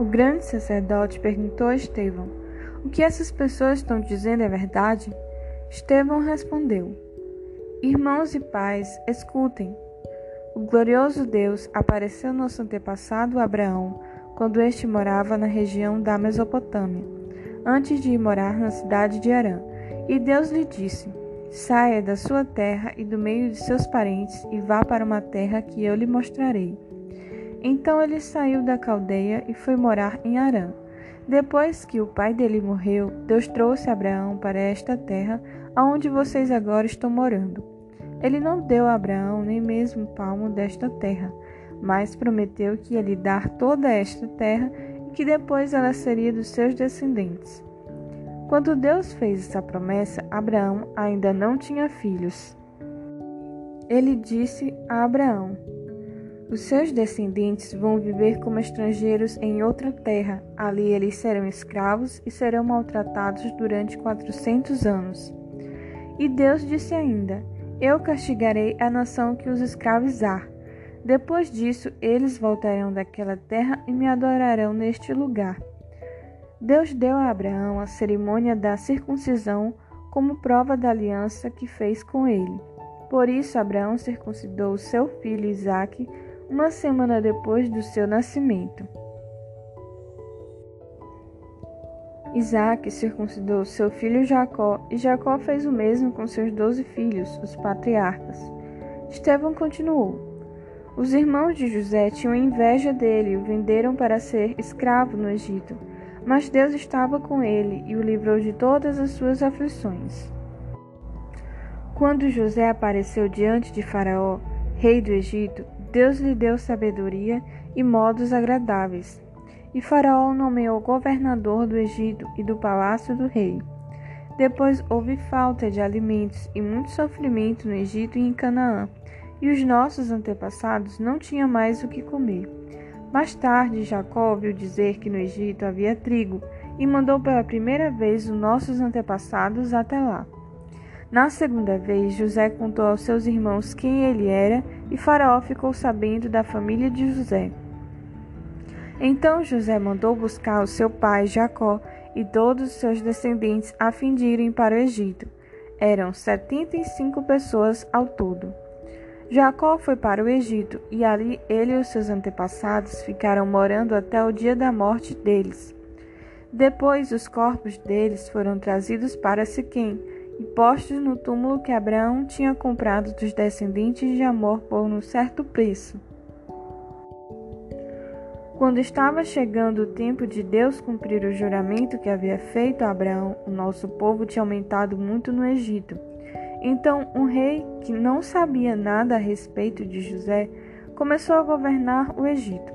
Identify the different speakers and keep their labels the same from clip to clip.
Speaker 1: O grande sacerdote perguntou a Estevão: O que essas pessoas estão dizendo é verdade? Estevão respondeu: Irmãos e pais, escutem. O glorioso Deus apareceu nosso antepassado Abraão quando este morava na região da Mesopotâmia, antes de ir morar na cidade de Arã. E Deus lhe disse: Saia da sua terra e do meio de seus parentes e vá para uma terra que eu lhe mostrarei. Então ele saiu da caldeia e foi morar em Arã. Depois que o pai dele morreu, Deus trouxe Abraão para esta terra, aonde vocês agora estão morando. Ele não deu a Abraão nem mesmo palmo desta terra, mas prometeu que ia lhe dar toda esta terra e que depois ela seria dos seus descendentes. Quando Deus fez essa promessa, Abraão ainda não tinha filhos. Ele disse a Abraão: os seus descendentes vão viver como estrangeiros em outra terra. Ali eles serão escravos e serão maltratados durante quatrocentos anos. E Deus disse ainda: Eu castigarei a nação que os escravizar. Depois disso, eles voltarão daquela terra e me adorarão neste lugar. Deus deu a Abraão a cerimônia da circuncisão como prova da aliança que fez com ele. Por isso, Abraão circuncidou seu filho Isaque uma semana depois do seu nascimento. Isaac circuncidou seu filho Jacó, e Jacó fez o mesmo com seus doze filhos, os patriarcas. Estevão continuou. Os irmãos de José tinham inveja dele e o venderam para ser escravo no Egito. Mas Deus estava com ele e o livrou de todas as suas aflições. Quando José apareceu diante de Faraó, rei do Egito, Deus lhe deu sabedoria e modos agradáveis. E Faraó nomeou governador do Egito e do palácio do rei. Depois houve falta de alimentos e muito sofrimento no Egito e em Canaã, e os nossos antepassados não tinham mais o que comer. Mais tarde, Jacó ouviu dizer que no Egito havia trigo e mandou pela primeira vez os nossos antepassados até lá. Na segunda vez, José contou aos seus irmãos quem ele era, e Faraó ficou sabendo da família de José. Então José mandou buscar o seu pai Jacó e todos os seus descendentes a fim de irem para o Egito. Eram setenta e cinco pessoas ao todo. Jacó foi para o Egito, e ali ele e os seus antepassados ficaram morando até o dia da morte deles. Depois os corpos deles foram trazidos para Siquém, e postos no túmulo que Abraão tinha comprado dos descendentes de Amor por um certo preço. Quando estava chegando o tempo de Deus cumprir o juramento que havia feito a Abraão, o nosso povo tinha aumentado muito no Egito. Então, um rei que não sabia nada a respeito de José começou a governar o Egito.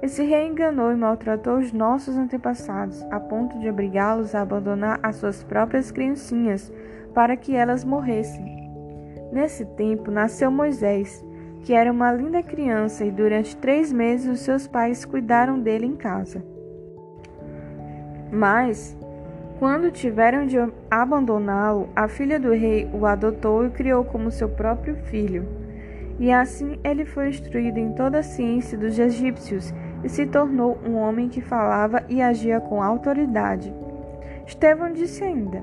Speaker 1: Esse rei enganou e maltratou os nossos antepassados, a ponto de obrigá-los a abandonar as suas próprias criancinhas para que elas morressem. Nesse tempo nasceu Moisés, que era uma linda criança, e durante três meses os seus pais cuidaram dele em casa. Mas, quando tiveram de abandoná-lo, a filha do rei o adotou e criou como seu próprio filho. E assim ele foi instruído em toda a ciência dos egípcios e se tornou um homem que falava e agia com autoridade. Estevão disse ainda: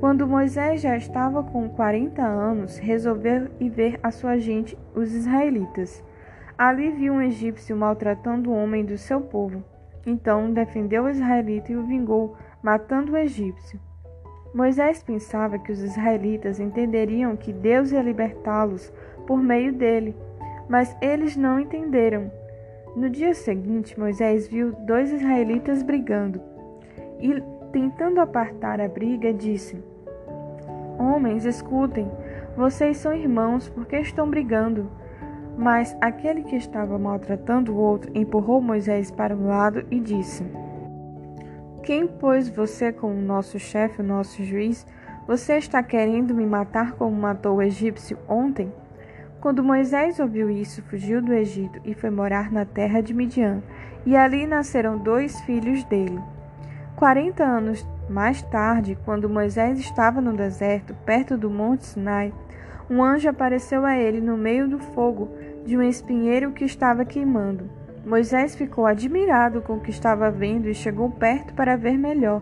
Speaker 1: quando Moisés já estava com 40 anos, resolveu ir ver a sua gente, os israelitas. Ali viu um egípcio maltratando o homem do seu povo. Então defendeu o israelita e o vingou, matando o egípcio. Moisés pensava que os israelitas entenderiam que Deus ia libertá-los por meio dele, mas eles não entenderam. No dia seguinte, Moisés viu dois israelitas brigando e Tentando apartar a briga, disse: Homens, escutem, vocês são irmãos, por que estão brigando? Mas aquele que estava maltratando o outro empurrou Moisés para um lado e disse: Quem pôs você como nosso chefe, o nosso juiz? Você está querendo me matar como matou o egípcio ontem? Quando Moisés ouviu isso, fugiu do Egito e foi morar na terra de Midian, e ali nasceram dois filhos dele. Quarenta anos mais tarde, quando Moisés estava no deserto, perto do Monte Sinai, um anjo apareceu a ele no meio do fogo de um espinheiro que estava queimando. Moisés ficou admirado com o que estava vendo e chegou perto para ver melhor.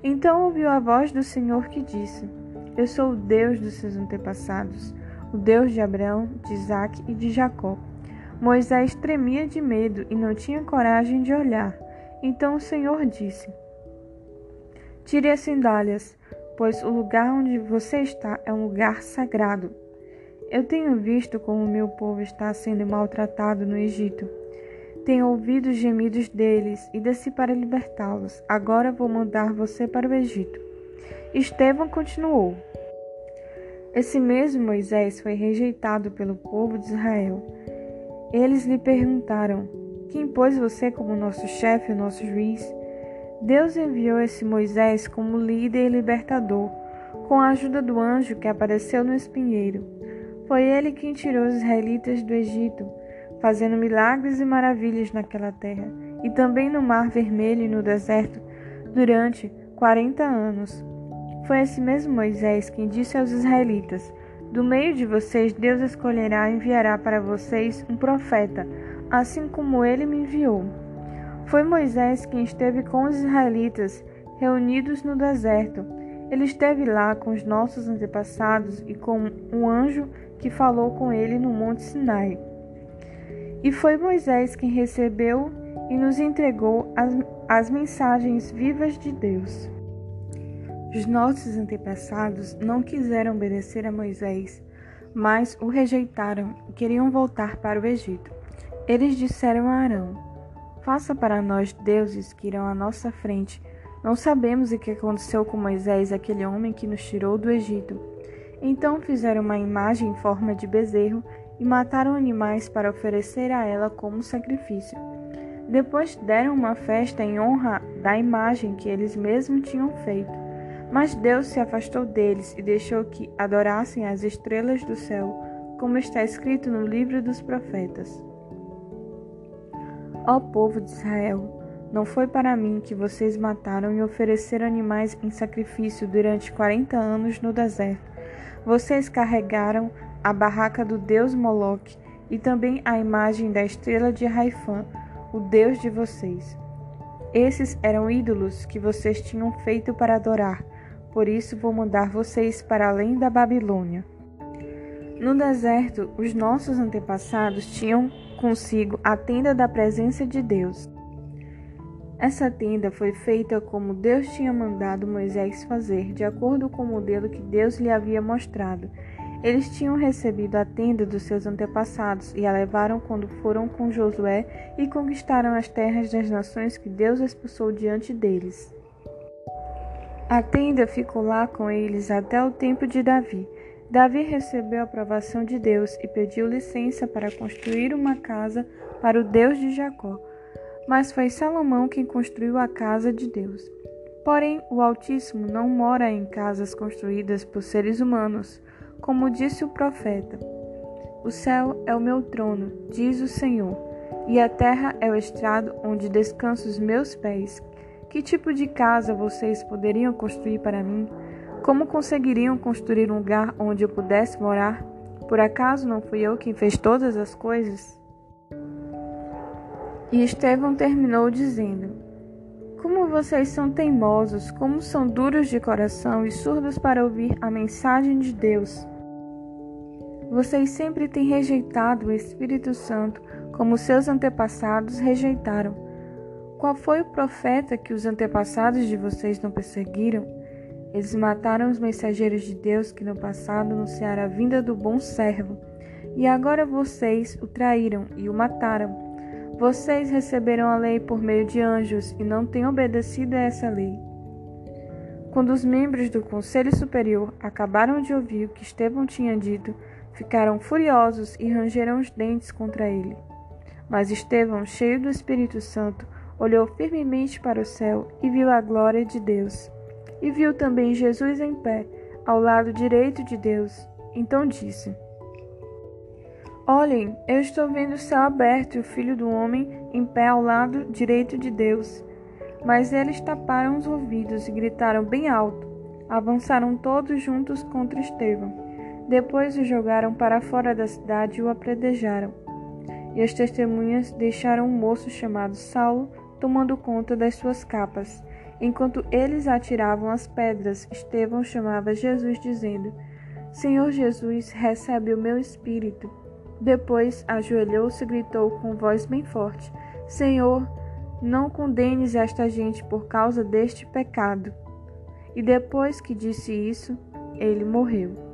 Speaker 1: Então ouviu a voz do Senhor que disse: Eu sou o Deus dos seus antepassados, o Deus de Abraão, de Isaque e de Jacó. Moisés tremia de medo e não tinha coragem de olhar. Então o Senhor disse: Tire as sandálias, pois o lugar onde você está é um lugar sagrado. Eu tenho visto como o meu povo está sendo maltratado no Egito. Tenho ouvido os gemidos deles e desci para libertá-los. Agora vou mandar você para o Egito. Estevão continuou. Esse mesmo Moisés foi rejeitado pelo povo de Israel. Eles lhe perguntaram: Quem pôs você como nosso chefe nosso juiz? Deus enviou esse Moisés como líder e libertador, com a ajuda do anjo que apareceu no espinheiro. Foi ele quem tirou os israelitas do Egito fazendo milagres e maravilhas naquela terra, e também no Mar Vermelho e no deserto, durante quarenta anos. Foi esse mesmo Moisés quem disse aos israelitas: Do meio de vocês Deus escolherá e enviará para vocês um profeta, assim como ele me enviou. Foi Moisés quem esteve com os israelitas reunidos no deserto. Ele esteve lá com os nossos antepassados e com um anjo que falou com ele no Monte Sinai. E foi Moisés quem recebeu e nos entregou as, as mensagens vivas de Deus. Os nossos antepassados não quiseram obedecer a Moisés, mas o rejeitaram e queriam voltar para o Egito. Eles disseram a Arão: Faça para nós deuses que irão à nossa frente. Não sabemos o que aconteceu com Moisés, aquele homem que nos tirou do Egito. Então fizeram uma imagem em forma de bezerro e mataram animais para oferecer a ela como sacrifício. Depois deram uma festa em honra da imagem que eles mesmos tinham feito. Mas Deus se afastou deles e deixou que adorassem as estrelas do céu, como está escrito no livro dos profetas. Ó povo de Israel, não foi para mim que vocês mataram e ofereceram animais em sacrifício durante quarenta anos no deserto. Vocês carregaram a barraca do deus Moloque e também a imagem da estrela de Raifã, o deus de vocês. Esses eram ídolos que vocês tinham feito para adorar, por isso vou mandar vocês para além da Babilônia. No deserto, os nossos antepassados tinham consigo a tenda da presença de Deus. Essa tenda foi feita como Deus tinha mandado Moisés fazer, de acordo com o modelo que Deus lhe havia mostrado. Eles tinham recebido a tenda dos seus antepassados e a levaram quando foram com Josué e conquistaram as terras das nações que Deus expulsou diante deles. A tenda ficou lá com eles até o tempo de Davi. Davi recebeu a aprovação de Deus e pediu licença para construir uma casa para o Deus de Jacó. Mas foi Salomão quem construiu a casa de Deus. Porém, o Altíssimo não mora em casas construídas por seres humanos como disse o profeta: O céu é o meu trono, diz o Senhor, e a terra é o estrado onde descansam os meus pés. Que tipo de casa vocês poderiam construir para mim? Como conseguiriam construir um lugar onde eu pudesse morar? Por acaso não fui eu quem fez todas as coisas? E Estevão terminou dizendo: Como vocês são teimosos, como são duros de coração e surdos para ouvir a mensagem de Deus. Vocês sempre têm rejeitado o Espírito Santo, como seus antepassados rejeitaram. Qual foi o profeta que os antepassados de vocês não perseguiram? Eles mataram os mensageiros de Deus que no passado anunciaram a vinda do bom servo. E agora vocês o traíram e o mataram. Vocês receberam a lei por meio de anjos e não têm obedecido a essa lei. Quando os membros do Conselho Superior acabaram de ouvir o que Estevão tinha dito, Ficaram furiosos e rangeram os dentes contra ele. Mas Estevão, cheio do Espírito Santo, olhou firmemente para o céu e viu a glória de Deus. E viu também Jesus em pé, ao lado direito de Deus. Então disse: Olhem, eu estou vendo o céu aberto e o filho do homem em pé ao lado direito de Deus. Mas eles taparam os ouvidos e gritaram bem alto. Avançaram todos juntos contra Estevão. Depois o jogaram para fora da cidade e o apredejaram. e as testemunhas deixaram um moço chamado Saulo tomando conta das suas capas. Enquanto eles atiravam as pedras, Estevão chamava Jesus, dizendo: Senhor Jesus, recebe o meu espírito. Depois ajoelhou-se e gritou com voz bem forte: Senhor, não condenes esta gente por causa deste pecado. E depois que disse isso, ele morreu.